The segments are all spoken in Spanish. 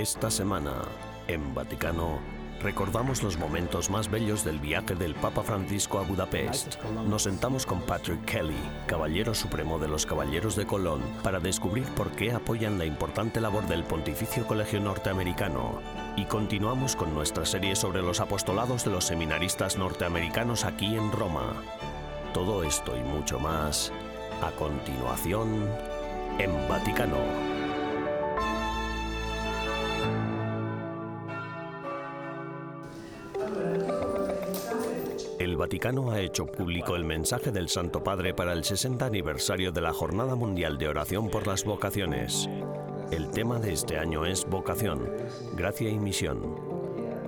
Esta semana, en Vaticano, recordamos los momentos más bellos del viaje del Papa Francisco a Budapest. Nos sentamos con Patrick Kelly, Caballero Supremo de los Caballeros de Colón, para descubrir por qué apoyan la importante labor del Pontificio Colegio Norteamericano. Y continuamos con nuestra serie sobre los apostolados de los seminaristas norteamericanos aquí en Roma. Todo esto y mucho más, a continuación, en Vaticano. El Vaticano ha hecho público el mensaje del Santo Padre para el 60 aniversario de la Jornada Mundial de Oración por las Vocaciones. El tema de este año es Vocación, Gracia y Misión.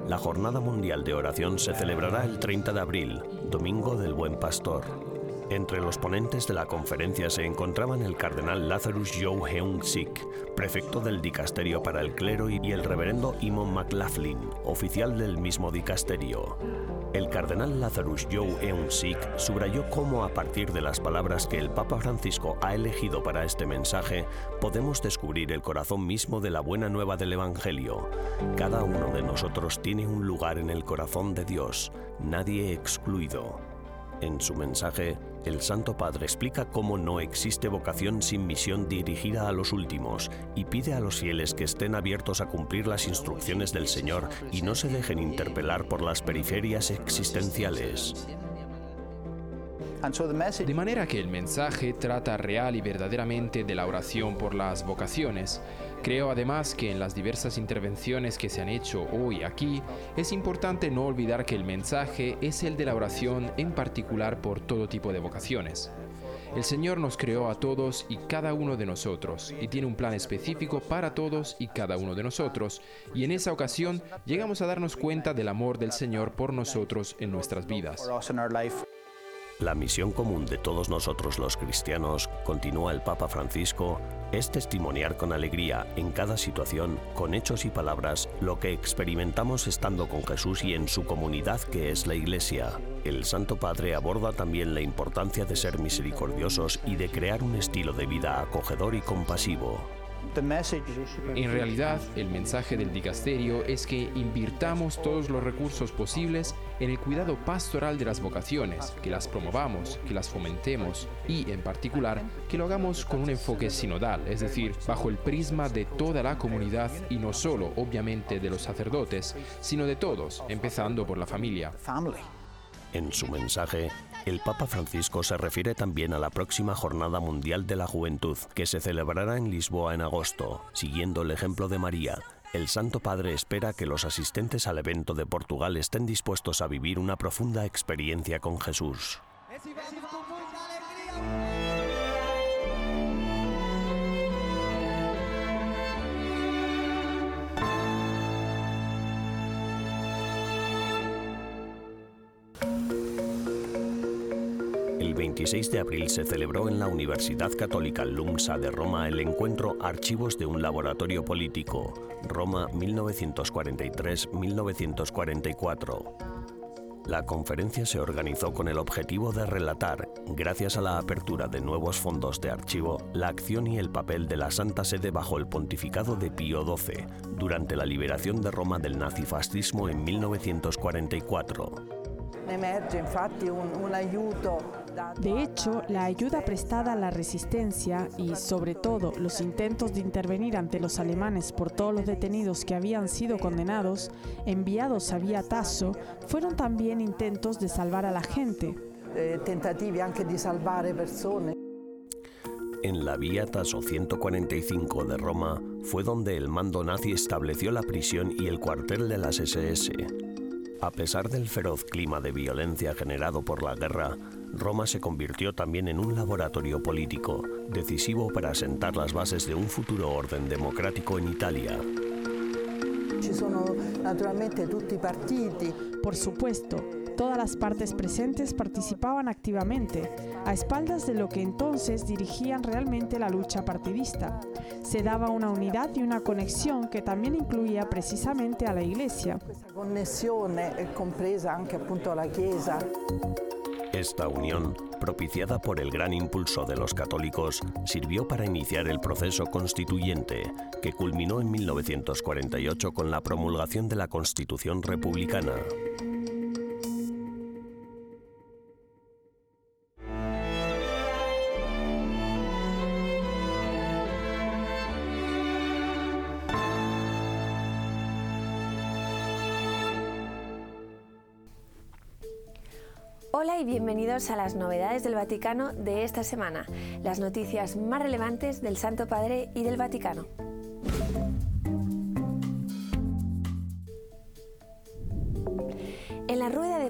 La Jornada Mundial de Oración se celebrará el 30 de abril, Domingo del Buen Pastor. Entre los ponentes de la conferencia se encontraban el cardenal Lazarus Joe Heung Sik, prefecto del dicasterio para el clero, y el reverendo Imon McLaughlin, oficial del mismo dicasterio. El cardenal Lazarus Joe Eun-sik subrayó cómo a partir de las palabras que el Papa Francisco ha elegido para este mensaje, podemos descubrir el corazón mismo de la buena nueva del Evangelio. Cada uno de nosotros tiene un lugar en el corazón de Dios, nadie excluido. En su mensaje, el Santo Padre explica cómo no existe vocación sin misión dirigida a los últimos y pide a los fieles que estén abiertos a cumplir las instrucciones del Señor y no se dejen interpelar por las periferias existenciales. De manera que el mensaje trata real y verdaderamente de la oración por las vocaciones. Creo además que en las diversas intervenciones que se han hecho hoy aquí, es importante no olvidar que el mensaje es el de la oración en particular por todo tipo de vocaciones. El Señor nos creó a todos y cada uno de nosotros y tiene un plan específico para todos y cada uno de nosotros y en esa ocasión llegamos a darnos cuenta del amor del Señor por nosotros en nuestras vidas. La misión común de todos nosotros los cristianos, continúa el Papa Francisco, es testimoniar con alegría en cada situación, con hechos y palabras, lo que experimentamos estando con Jesús y en su comunidad que es la Iglesia. El Santo Padre aborda también la importancia de ser misericordiosos y de crear un estilo de vida acogedor y compasivo. En realidad, el mensaje del dicasterio es que invirtamos todos los recursos posibles en el cuidado pastoral de las vocaciones, que las promovamos, que las fomentemos y, en particular, que lo hagamos con un enfoque sinodal, es decir, bajo el prisma de toda la comunidad y no solo, obviamente, de los sacerdotes, sino de todos, empezando por la familia. En su mensaje, el Papa Francisco se refiere también a la próxima Jornada Mundial de la Juventud, que se celebrará en Lisboa en agosto. Siguiendo el ejemplo de María, el Santo Padre espera que los asistentes al evento de Portugal estén dispuestos a vivir una profunda experiencia con Jesús. 26 de abril se celebró en la Universidad Católica LUMSA de Roma el encuentro Archivos de un Laboratorio Político, Roma 1943-1944. La conferencia se organizó con el objetivo de relatar, gracias a la apertura de nuevos fondos de archivo, la acción y el papel de la Santa Sede bajo el pontificado de Pío XII durante la liberación de Roma del nazifascismo en 1944. De hecho, la ayuda prestada a la resistencia y, sobre todo, los intentos de intervenir ante los alemanes por todos los detenidos que habían sido condenados, enviados a Vía Tasso, fueron también intentos de salvar a la gente. Eh, anche di salvare persone. En la Vía Tasso 145 de Roma fue donde el mando nazi estableció la prisión y el cuartel de las SS. A pesar del feroz clima de violencia generado por la guerra, Roma se convirtió también en un laboratorio político, decisivo para asentar las bases de un futuro orden democrático en Italia. Por supuesto, todas las partes presentes participaban activamente, a espaldas de lo que entonces dirigían realmente la lucha partidista. Se daba una unidad y una conexión que también incluía precisamente a la Iglesia. Chiesa. Esta unión, propiciada por el gran impulso de los católicos, sirvió para iniciar el proceso constituyente, que culminó en 1948 con la promulgación de la Constitución Republicana. Bienvenidos a las novedades del Vaticano de esta semana, las noticias más relevantes del Santo Padre y del Vaticano.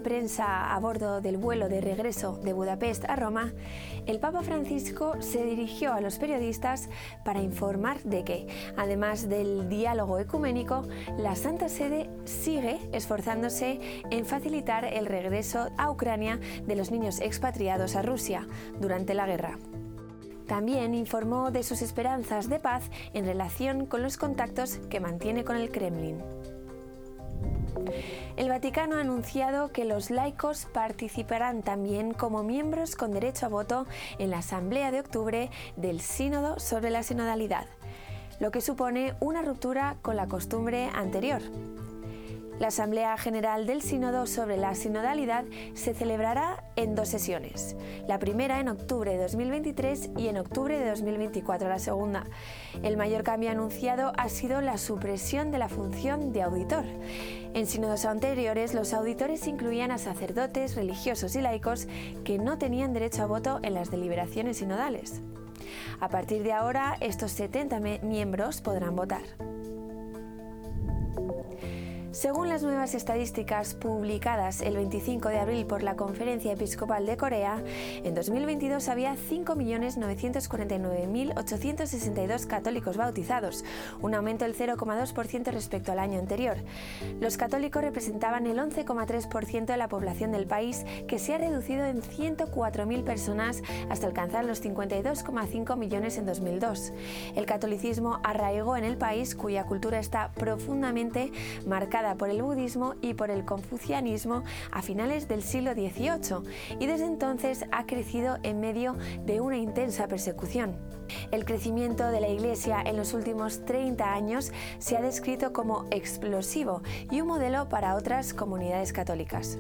Prensa a bordo del vuelo de regreso de Budapest a Roma, el Papa Francisco se dirigió a los periodistas para informar de que, además del diálogo ecuménico, la Santa Sede sigue esforzándose en facilitar el regreso a Ucrania de los niños expatriados a Rusia durante la guerra. También informó de sus esperanzas de paz en relación con los contactos que mantiene con el Kremlin. El Vaticano ha anunciado que los laicos participarán también como miembros con derecho a voto en la Asamblea de octubre del Sínodo sobre la sinodalidad, lo que supone una ruptura con la costumbre anterior. La Asamblea General del Sínodo sobre la sinodalidad se celebrará en dos sesiones, la primera en octubre de 2023 y en octubre de 2024 la segunda. El mayor cambio anunciado ha sido la supresión de la función de auditor. En sínodos anteriores, los auditores incluían a sacerdotes, religiosos y laicos que no tenían derecho a voto en las deliberaciones sinodales. A partir de ahora, estos 70 miembros podrán votar. Según las nuevas estadísticas publicadas el 25 de abril por la Conferencia Episcopal de Corea, en 2022 había 5.949.862 católicos bautizados, un aumento del 0,2% respecto al año anterior. Los católicos representaban el 11,3% de la población del país, que se ha reducido en 104.000 personas hasta alcanzar los 52,5 millones en 2002. El catolicismo arraigó en el país, cuya cultura está profundamente marcada por el budismo y por el confucianismo a finales del siglo XVIII y desde entonces ha crecido en medio de una intensa persecución. El crecimiento de la Iglesia en los últimos 30 años se ha descrito como explosivo y un modelo para otras comunidades católicas.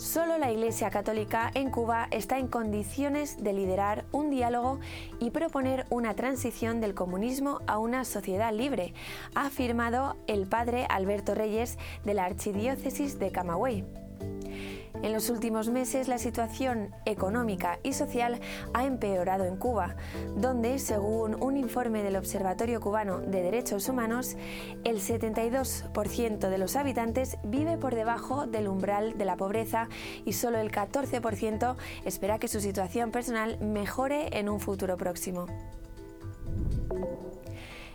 Solo la Iglesia Católica en Cuba está en condiciones de liderar un diálogo y proponer una transición del comunismo a una sociedad libre, ha afirmado el padre Alberto Reyes de la Archidiócesis de Camagüey. En los últimos meses la situación económica y social ha empeorado en Cuba, donde, según un informe del Observatorio Cubano de Derechos Humanos, el 72% de los habitantes vive por debajo del umbral de la pobreza y solo el 14% espera que su situación personal mejore en un futuro próximo.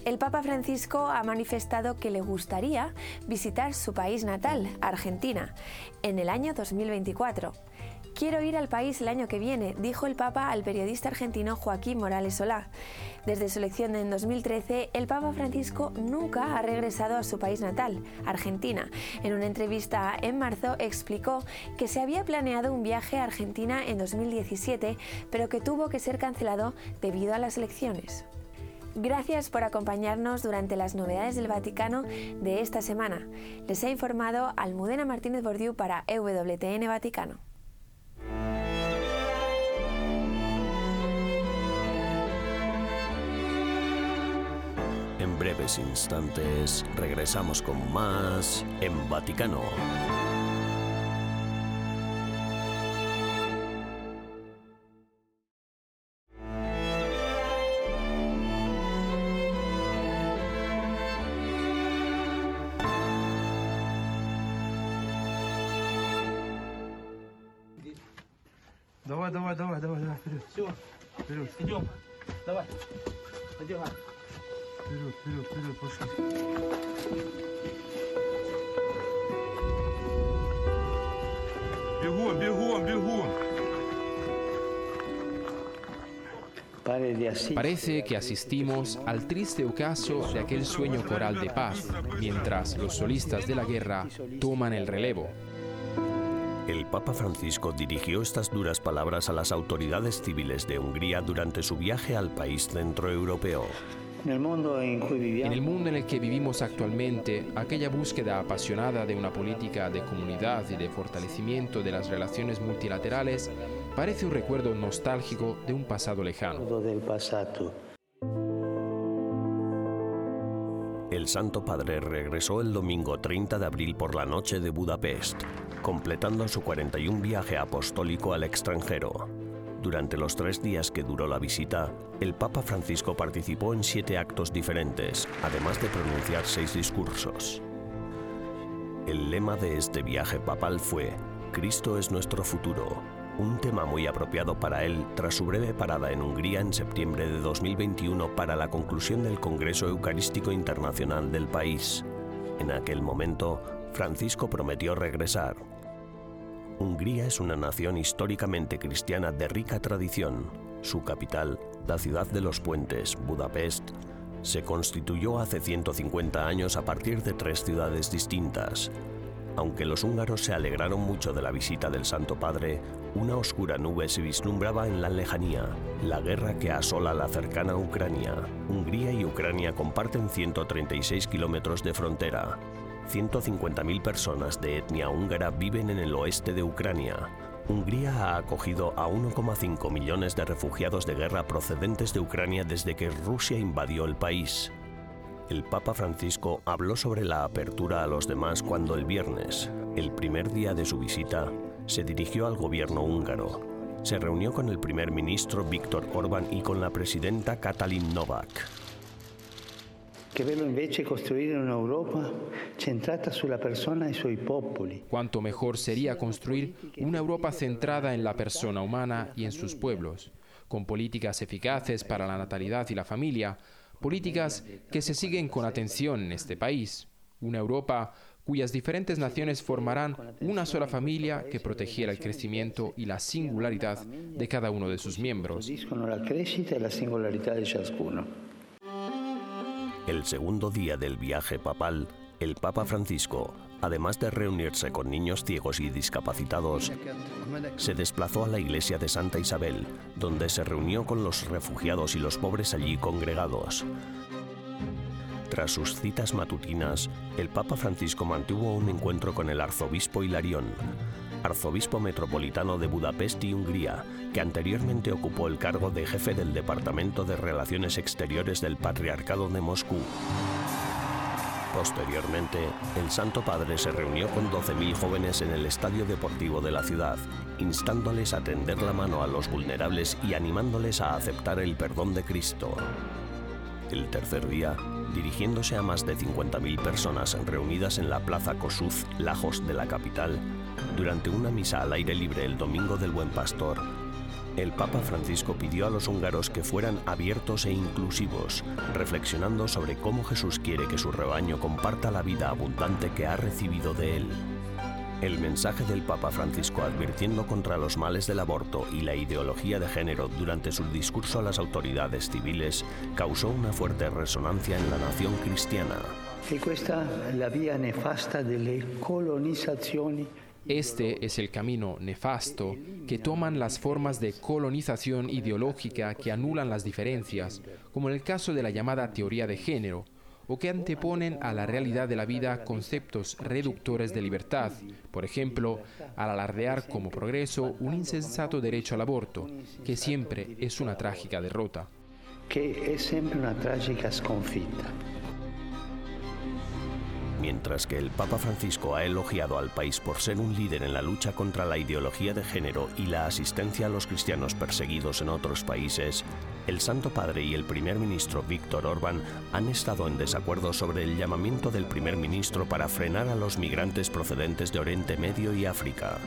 El Papa Francisco ha manifestado que le gustaría visitar su país natal, Argentina, en el año 2024. Quiero ir al país el año que viene, dijo el Papa al periodista argentino Joaquín Morales Solá. Desde su elección en 2013, el Papa Francisco nunca ha regresado a su país natal, Argentina. En una entrevista en marzo explicó que se había planeado un viaje a Argentina en 2017, pero que tuvo que ser cancelado debido a las elecciones. Gracias por acompañarnos durante las novedades del Vaticano de esta semana. Les ha informado Almudena Martínez Bordiú para EWTN Vaticano. En breves instantes regresamos con más en Vaticano. Все, Вперед, идем. Давай. Одевай. вперед, вперед, вперед, пошли. Бегом, бегом, бегом. Parece que asistimos al triste ocaso de aquel sueño coral de paz, mientras los solistas de la guerra toman el relevo. El Papa Francisco dirigió estas duras palabras a las autoridades civiles de Hungría durante su viaje al país centroeuropeo. En el mundo en cui En viviamo el mundo en el que vivimos actualmente, aquella búsqueda apasionada de una política de comunidad y de fortalecimiento de las relaciones multilaterales parece un recuerdo nostálgico de un pasado lejano. El Santo Padre regresó el domingo 30 de abril por la noche de Budapest, completando su 41 viaje apostólico al extranjero. Durante los tres días que duró la visita, el Papa Francisco participó en siete actos diferentes, además de pronunciar seis discursos. El lema de este viaje papal fue Cristo es nuestro futuro, un tema muy apropiado para él tras su breve parada en Hungría en septiembre de 2021 para la conclusión del Congreso Eucarístico Internacional del país. En aquel momento, Francisco prometió regresar. Hungría es una nación históricamente cristiana de rica tradición. Su capital, la ciudad de los puentes, Budapest, se constituyó hace 150 años a partir de tres ciudades distintas. Aunque los húngaros se alegraron mucho de la visita del Santo Padre, una oscura nube se vislumbraba en la lejanía, la guerra que asola la cercana Ucrania. Hungría y Ucrania comparten 136 kilómetros de frontera. 150.000 personas de etnia húngara viven en el oeste de Ucrania. Hungría ha acogido a 1,5 millones de refugiados de guerra procedentes de Ucrania desde que Rusia invadió el país. El Papa Francisco habló sobre la apertura a los demás cuando el viernes, el primer día de su visita, se dirigió al gobierno húngaro. Se reunió con el primer ministro Víctor Orbán y con la presidenta Katalin Novak. Cuánto mejor sería construir una Europa centrada en la persona humana y en sus pueblos, con políticas eficaces para la natalidad y la familia, políticas que se siguen con atención en este país, una Europa cuyas diferentes naciones formarán una sola familia que protegiera el crecimiento y la singularidad de cada uno de sus miembros. El segundo día del viaje papal, el Papa Francisco, además de reunirse con niños ciegos y discapacitados, se desplazó a la iglesia de Santa Isabel, donde se reunió con los refugiados y los pobres allí congregados. Tras sus citas matutinas, el Papa Francisco mantuvo un encuentro con el arzobispo Hilarión, arzobispo metropolitano de Budapest y Hungría, que anteriormente ocupó el cargo de jefe del Departamento de Relaciones Exteriores del Patriarcado de Moscú. Posteriormente, el Santo Padre se reunió con 12.000 jóvenes en el estadio deportivo de la ciudad, instándoles a tender la mano a los vulnerables y animándoles a aceptar el perdón de Cristo. El tercer día, dirigiéndose a más de 50.000 personas reunidas en la Plaza Kossuth, Lajos de la capital, durante una misa al aire libre el Domingo del Buen Pastor, el Papa Francisco pidió a los húngaros que fueran abiertos e inclusivos, reflexionando sobre cómo Jesús quiere que su rebaño comparta la vida abundante que ha recibido de él. El mensaje del Papa Francisco advirtiendo contra los males del aborto y la ideología de género durante su discurso a las autoridades civiles causó una fuerte resonancia en la nación cristiana. Este es el camino nefasto que toman las formas de colonización ideológica que anulan las diferencias, como en el caso de la llamada teoría de género, o que anteponen a la realidad de la vida conceptos reductores de libertad, por ejemplo, al alardear como progreso un insensato derecho al aborto, que siempre es una trágica derrota. che è sempre una tragica sconfitta. Mientras que el Papa Francisco ha elogiado al país por ser un líder en la lucha contra la ideología de género y la asistencia a los cristianos perseguidos en otros países, el Santo Padre y el primer ministro Víctor Orbán han estado en desacuerdo sobre el llamamiento del primer ministro para frenar a los migrantes procedentes de Oriente Medio y África.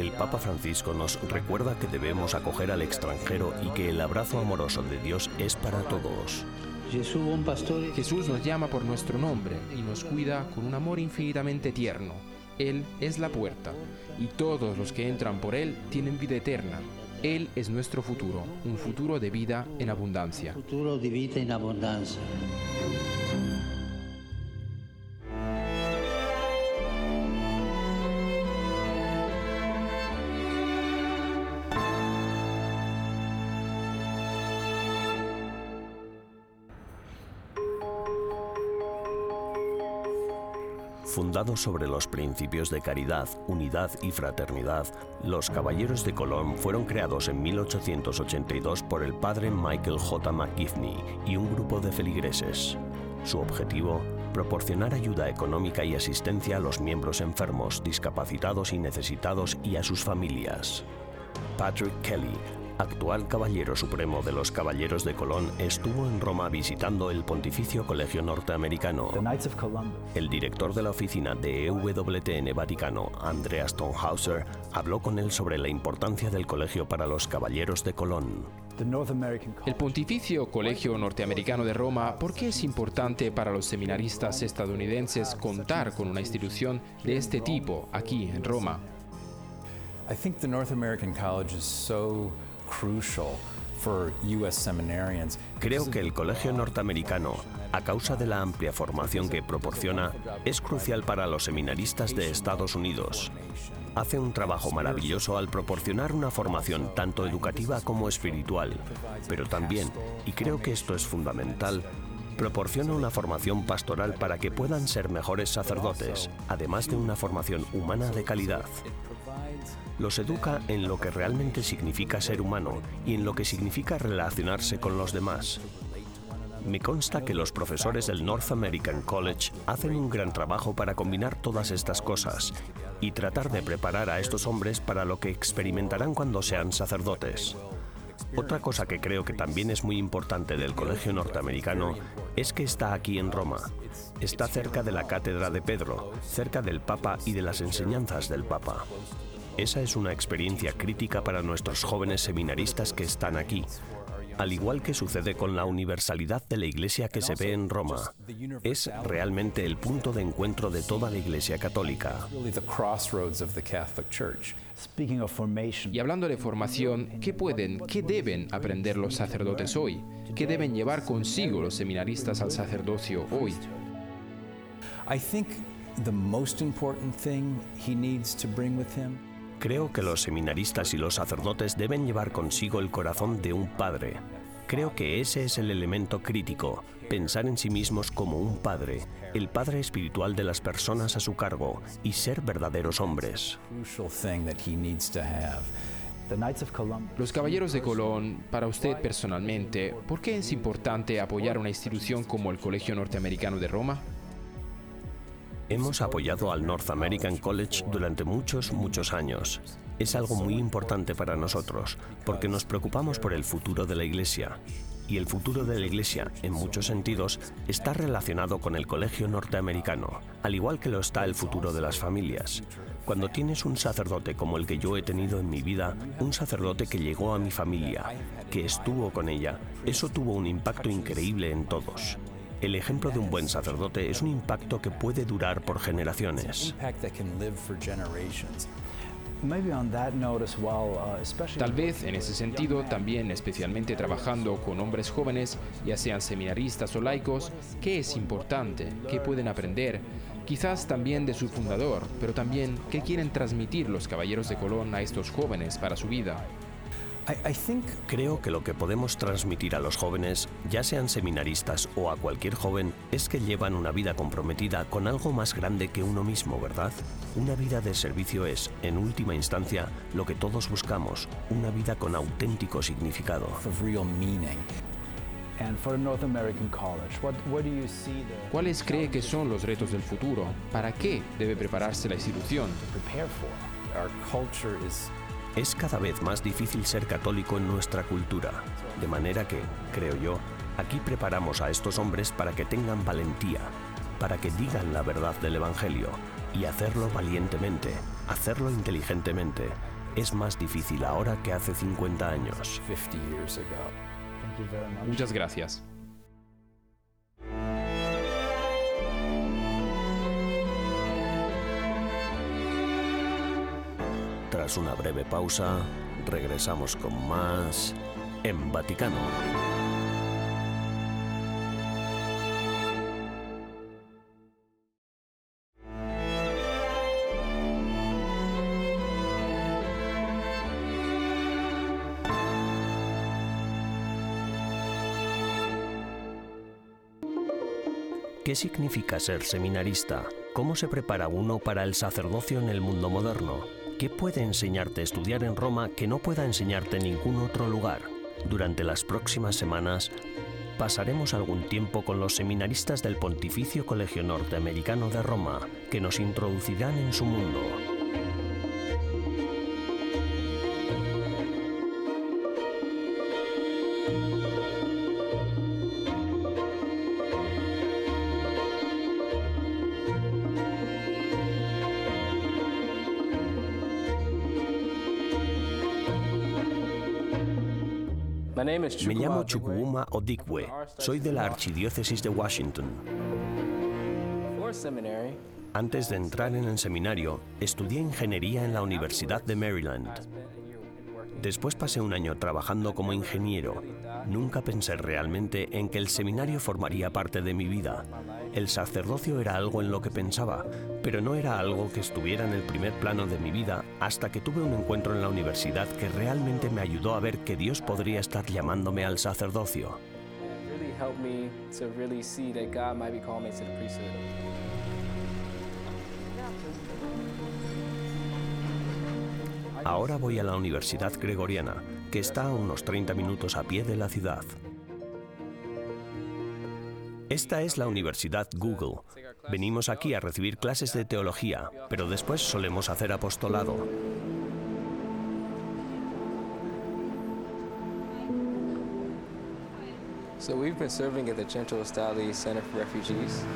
El Papa Francisco nos recuerda que debemos acoger al extranjero y que el abrazo amoroso de Dios es para todos. Jesús nos llama por nuestro nombre y nos cuida con un amor infinitamente tierno. Él es la puerta y todos los que entran por Él tienen vida eterna. Él es nuestro futuro, un futuro de vida en abundancia. futuro di vita in abbondanza. Fundado sobre los principios de caridad, unidad y fraternidad, los Caballeros de Colón fueron creados en 1882 por el padre Michael J. McGivney y un grupo de feligreses. Su objetivo, proporcionar ayuda económica y asistencia a los miembros enfermos, discapacitados y necesitados y a sus familias. Patrick Kelly, actual Caballero Supremo de los Caballeros de Colón, estuvo en Roma visitando el Pontificio Colegio Norteamericano. El director de la oficina de EWTN Vaticano, Andreas Tonhauser, habló con él sobre la importancia del colegio para los Caballeros de Colón. El Pontificio Colegio Norteamericano de Roma, ¿por qué es importante para los seminaristas estadounidenses contar con una institución de este tipo aquí en Roma? I think the North American College is so crucial for U.S. seminarians. Creo que el colegio norteamericano, a causa de la amplia formación que proporciona, es crucial para los seminaristas de Estados Unidos. Hace un trabajo maravilloso al proporcionar una formación tanto educativa como espiritual, pero también, y creo que esto es fundamental, proporciona una formación pastoral para que puedan ser mejores sacerdotes, además de una formación humana de calidad. Los educa en lo que realmente significa ser humano y en lo que significa relacionarse con los demás. Me consta que los profesores del North American College hacen un gran trabajo para combinar todas estas cosas y tratar de preparar a estos hombres para lo que experimentarán cuando sean sacerdotes. Otra cosa que creo que también es muy importante del Colegio Norteamericano es que está aquí en Roma. Está cerca de la Cátedra de Pedro, cerca del Papa y de las enseñanzas del Papa. Esa es una experiencia crítica para nuestros jóvenes seminaristas que están aquí, al igual que sucede con la universalidad de la Iglesia que se ve en Roma. Es realmente el punto de encuentro de toda la Iglesia católica. Y hablando de formación, ¿qué pueden, qué deben aprender los sacerdotes hoy? ¿Qué deben llevar consigo los seminaristas al sacerdocio hoy? Creo que los seminaristas y los sacerdotes deben llevar consigo el corazón de un padre. Creo que ese es el elemento crítico, pensar en sí mismos como un padre, el padre espiritual de las personas a su cargo y ser verdaderos hombres. Los Caballeros de Colón, para usted personalmente, ¿por qué es importante apoyar una institución como el Colegio Norteamericano de Roma? Hemos apoyado al North American College durante muchos, muchos años. Es algo muy importante para nosotros, porque nos preocupamos por el futuro de la Iglesia. Y el futuro de la Iglesia, en muchos sentidos, está relacionado con el colegio norteamericano, al igual que lo está el futuro de las familias. Cuando tienes un sacerdote como el que yo he tenido en mi vida, un sacerdote que llegó a mi familia, que estuvo con ella, eso tuvo un impacto increíble en todos. El ejemplo de un buen sacerdote es un impacto que puede durar por generaciones. Tal vez en ese sentido también especialmente trabajando con hombres jóvenes, ya sean seminaristas o laicos, ¿qué es importante? ¿Qué pueden aprender? Quizás también de su fundador, pero también qué quieren transmitir los caballeros de Colón a estos jóvenes para su vida. Creo que lo que podemos transmitir a los jóvenes, ya sean seminaristas o a cualquier joven, es que llevan una vida comprometida con algo más grande que uno mismo, ¿verdad? Una vida de servicio es, en última instancia, lo que todos buscamos, una vida con auténtico significado. ¿Cuáles cree que son los retos del futuro? ¿Para qué debe prepararse la institución? Es cada vez más difícil ser católico en nuestra cultura, de manera que, creo yo, aquí preparamos a estos hombres para que tengan valentía, para que digan la verdad del Evangelio y hacerlo valientemente, hacerlo inteligentemente. Es más difícil ahora que hace 50 años. Muchas gracias. Tras una breve pausa, regresamos con más en Vaticano. ¿Qué significa ser seminarista? ¿Cómo se prepara uno para el sacerdocio en el mundo moderno? ¿Qué puede enseñarte estudiar en Roma que no pueda enseñarte en ningún otro lugar? Durante las próximas semanas pasaremos algún tiempo con los seminaristas del Pontificio Colegio Norteamericano de Roma, que nos introducirán en su mundo. Me llamo Chukwuma Odikwe. Soy de la Archidiócesis de Washington. Antes de entrar en el seminario, estudié ingeniería en la Universidad de Maryland. Después pasé un año trabajando como ingeniero. Nunca pensé realmente en que el seminario formaría parte de mi vida. El sacerdocio era algo en lo que pensaba, pero no era algo que estuviera en el primer plano de mi vida hasta que tuve un encuentro en la universidad que realmente me ayudó a ver que Dios podría estar llamándome al sacerdocio. Ahora voy a la Universidad Gregoriana, que está a unos 30 minutos a pie de la ciudad. Esta es la Universidad Google. Venimos aquí a recibir clases de teología, pero después solemos hacer apostolado.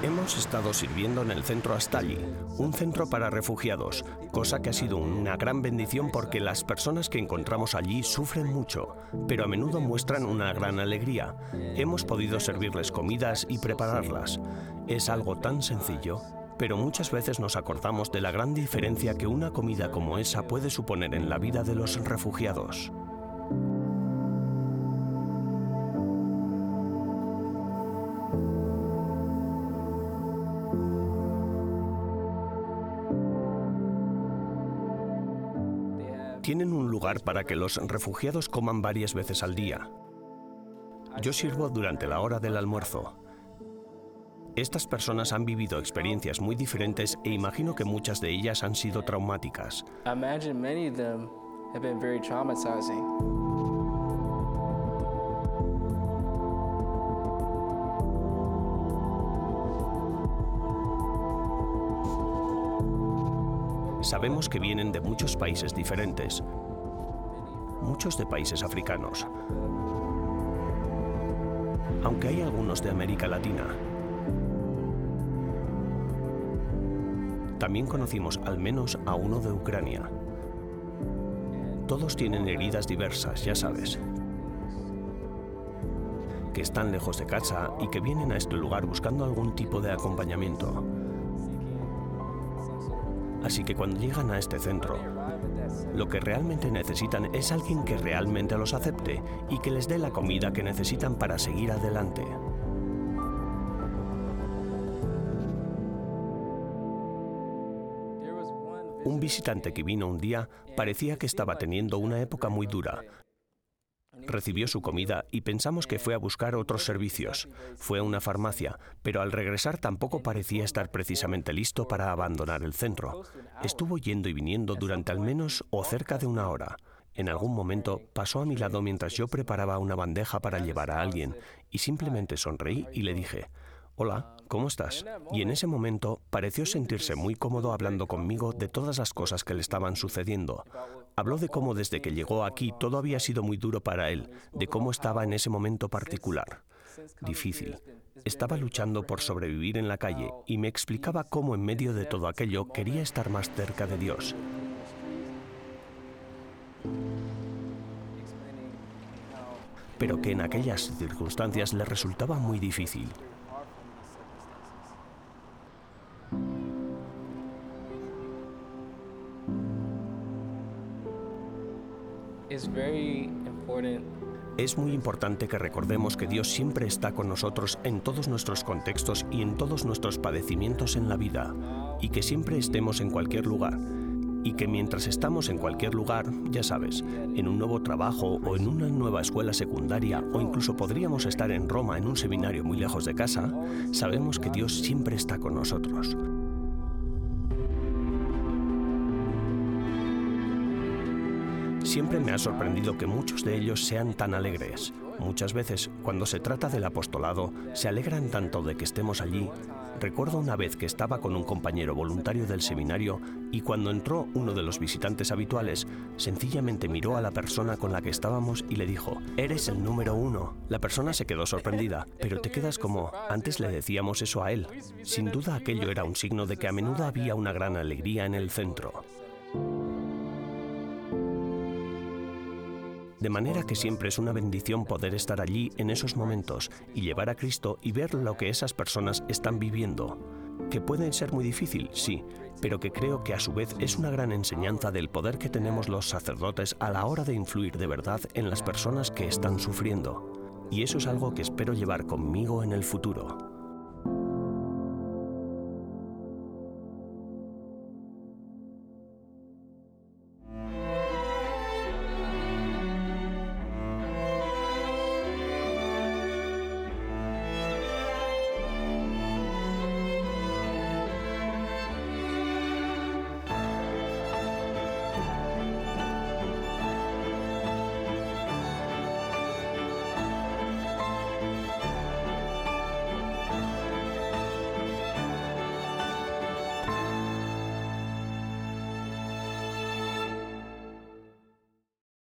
Hemos estado sirviendo en el centro Astali, un centro para refugiados, cosa que ha sido una gran bendición porque las personas que encontramos allí sufren mucho, pero a menudo muestran una gran alegría. Hemos podido servirles comidas y prepararlas. Es algo tan sencillo, pero muchas veces nos acordamos de la gran diferencia que una comida como esa puede suponer en la vida de los refugiados. Lugar para que los refugiados coman varias veces al día. Yo sirvo durante la hora del almuerzo. Estas personas han vivido experiencias muy diferentes e imagino que muchas de ellas han sido traumáticas. Sabemos que vienen de muchos países diferentes, muchos de países africanos, aunque hay algunos de América Latina. También conocimos al menos a uno de Ucrania. Todos tienen heridas diversas, ya sabes. Que están lejos de casa y que vienen a este lugar buscando algún tipo de acompañamiento. Así que cuando llegan a este centro, lo que realmente necesitan es alguien que realmente los acepte y que les dé la comida que necesitan para seguir adelante. Un visitante que vino un día parecía que estaba teniendo una época muy dura, Recibió su comida y pensamos que fue a buscar otros servicios. Fue a una farmacia, pero al regresar tampoco parecía estar precisamente listo para abandonar el centro. Estuvo yendo y viniendo durante al menos o cerca de una hora. En algún momento pasó a mi lado mientras yo preparaba una bandeja para llevar a alguien y simplemente sonreí y le dije, Hola, ¿cómo estás? Y en ese momento pareció sentirse muy cómodo hablando conmigo de todas las cosas que le estaban sucediendo. Habló de cómo desde que llegó aquí todo había sido muy duro para él, de cómo estaba en ese momento particular. Difícil. Estaba luchando por sobrevivir en la calle y me explicaba cómo en medio de todo aquello quería estar más cerca de Dios. Pero que en aquellas circunstancias le resultaba muy difícil. Es muy importante que recordemos que Dios siempre está con nosotros en todos nuestros contextos y en todos nuestros padecimientos en la vida, y que siempre estemos en cualquier lugar, y que mientras estamos en cualquier lugar, ya sabes, en un nuevo trabajo o en una nueva escuela secundaria o incluso podríamos estar en Roma en un seminario muy lejos de casa, sabemos que Dios siempre está con nosotros. Siempre me ha sorprendido que muchos de ellos sean tan alegres. Muchas veces, cuando se trata del apostolado, se alegran tanto de que estemos allí. Recuerdo una vez que estaba con un compañero voluntario del seminario y cuando entró uno de los visitantes habituales, sencillamente miró a la persona con la que estábamos y le dijo, Eres el número uno. La persona se quedó sorprendida, pero te quedas como, antes le decíamos eso a él. Sin duda aquello era un signo de que a menudo había una gran alegría en el centro. De manera que siempre es una bendición poder estar allí en esos momentos y llevar a Cristo y ver lo que esas personas están viviendo. Que pueden ser muy difícil, sí, pero que creo que a su vez es una gran enseñanza del poder que tenemos los sacerdotes a la hora de influir de verdad en las personas que están sufriendo. Y eso es algo que espero llevar conmigo en el futuro.